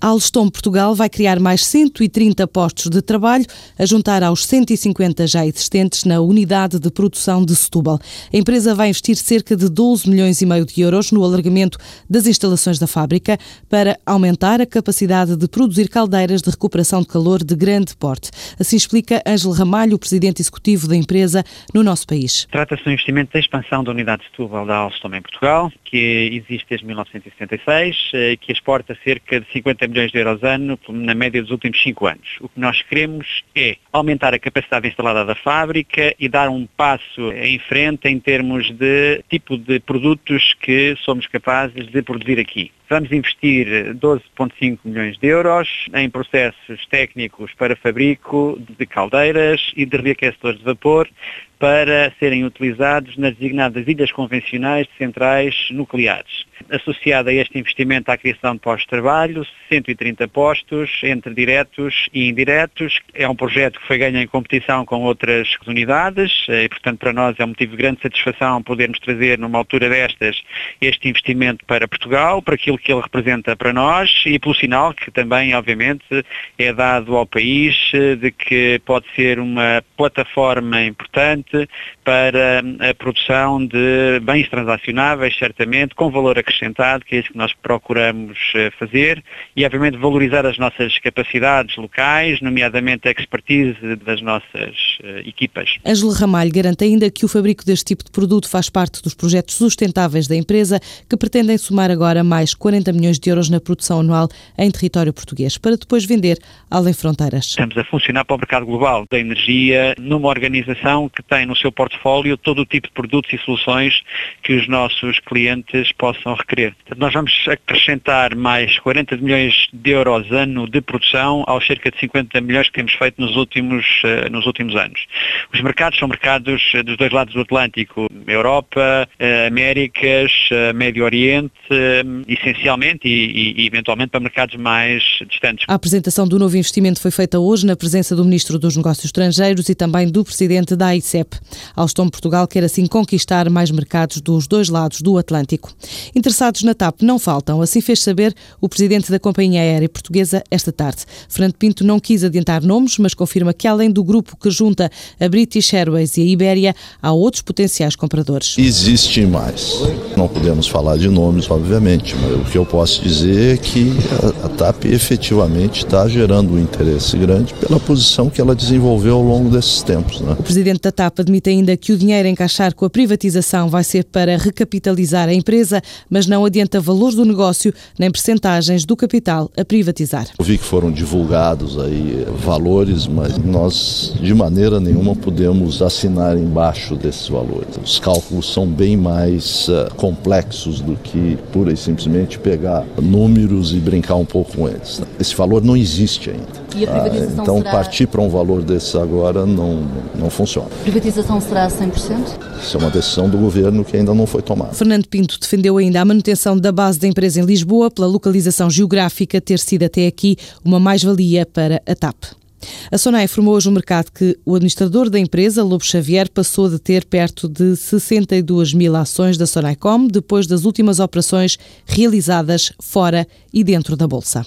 Alstom Portugal vai criar mais 130 postos de trabalho, a juntar aos 150 já existentes na unidade de produção de Setúbal. A empresa vai investir cerca de 12 milhões e meio de euros no alargamento das instalações da fábrica para aumentar a capacidade de produzir caldeiras de recuperação de calor de grande porte. Assim explica Ângelo Ramalho, presidente executivo da empresa no nosso país. Trata-se de um investimento de expansão da unidade de Setúbal da Alstom em Portugal, que existe desde 1976, eh, que exporta cerca de 50 milhões de euros ano na média dos últimos cinco anos. O que nós queremos é aumentar a capacidade instalada da fábrica e dar um passo em frente em termos de tipo de produtos que somos capazes de produzir aqui. Vamos investir 12,5 milhões de euros em processos técnicos para fabrico de caldeiras e de reaquecedores de vapor para serem utilizados nas designadas ilhas convencionais de centrais nucleares. Associada a este investimento à criação de postos de trabalho, 130 postos entre diretos e indiretos. É um projeto que foi ganho em competição com outras unidades e, portanto, para nós é um motivo de grande satisfação podermos trazer, numa altura destas, este investimento para Portugal, para aquilo que ele representa para nós e pelo sinal que também, obviamente, é dado ao país de que pode ser uma plataforma importante para a produção de bens transacionáveis, certamente, com valor acrescentado, que é isso que nós procuramos eh, fazer, e obviamente valorizar as nossas capacidades locais, nomeadamente a expertise das nossas uh, equipas. Ângelo Ramalho garante ainda que o fabrico deste tipo de produto faz parte dos projetos sustentáveis da empresa, que pretendem somar agora mais 40 milhões de euros na produção anual em território português, para depois vender além fronteiras. Estamos a funcionar para o mercado global da energia numa organização que tem no seu portfólio todo o tipo de produtos e soluções que os nossos clientes possam requerer. Nós vamos acrescentar mais 40 milhões de euros ano de produção aos cerca de 50 milhões que temos feito nos últimos, uh, nos últimos anos. Os mercados são mercados eh, dos dois lados do Atlântico, Europa, uh, Américas, Médio Oriente, essencialmente e, e, eventualmente para mercados mais distantes. A apresentação do novo investimento foi feita hoje na presença do Ministro dos Negócios Estrangeiros e também do Presidente da AICEP. Alstom Portugal quer assim conquistar mais mercados dos dois lados do Atlântico. Interessados na TAP não faltam, assim fez saber o Presidente da Companhia Aérea Portuguesa esta tarde. Fernando Pinto não quis adiantar nomes, mas confirma que além do grupo que junta a British Airways e a Ibéria, há outros potenciais compradores. Existem mais. Não podemos falar de nomes, obviamente, mas o que eu posso dizer é que a, a TAP efetivamente está gerando um interesse grande pela posição que ela desenvolveu ao longo desses tempos. Né? O Presidente da TAP admite ainda que o dinheiro a encaixar com a privatização vai ser para recapitalizar a empresa, mas não adianta valores do negócio nem percentagens do capital a privatizar. Eu vi que foram divulgados aí valores, mas nós de maneira nenhuma podemos assinar embaixo desses valores. Os cálculos são bem mais uh, complexos do que pura e simplesmente pegar números e brincar um pouco com eles. Esse valor não existe ainda. E a privatização ah, então será... partir para um valor desse agora não, não funciona. A privatização será 100%? Isso é uma decisão do governo que ainda não foi tomada. Fernando Pinto defendeu ainda a manutenção da base da empresa em Lisboa pela localização geográfica ter sido até aqui uma mais-valia para a TAP. A Sonai informou hoje no mercado que o administrador da empresa, Lobo Xavier, passou de ter perto de 62 mil ações da Sonaicom depois das últimas operações realizadas fora e dentro da Bolsa.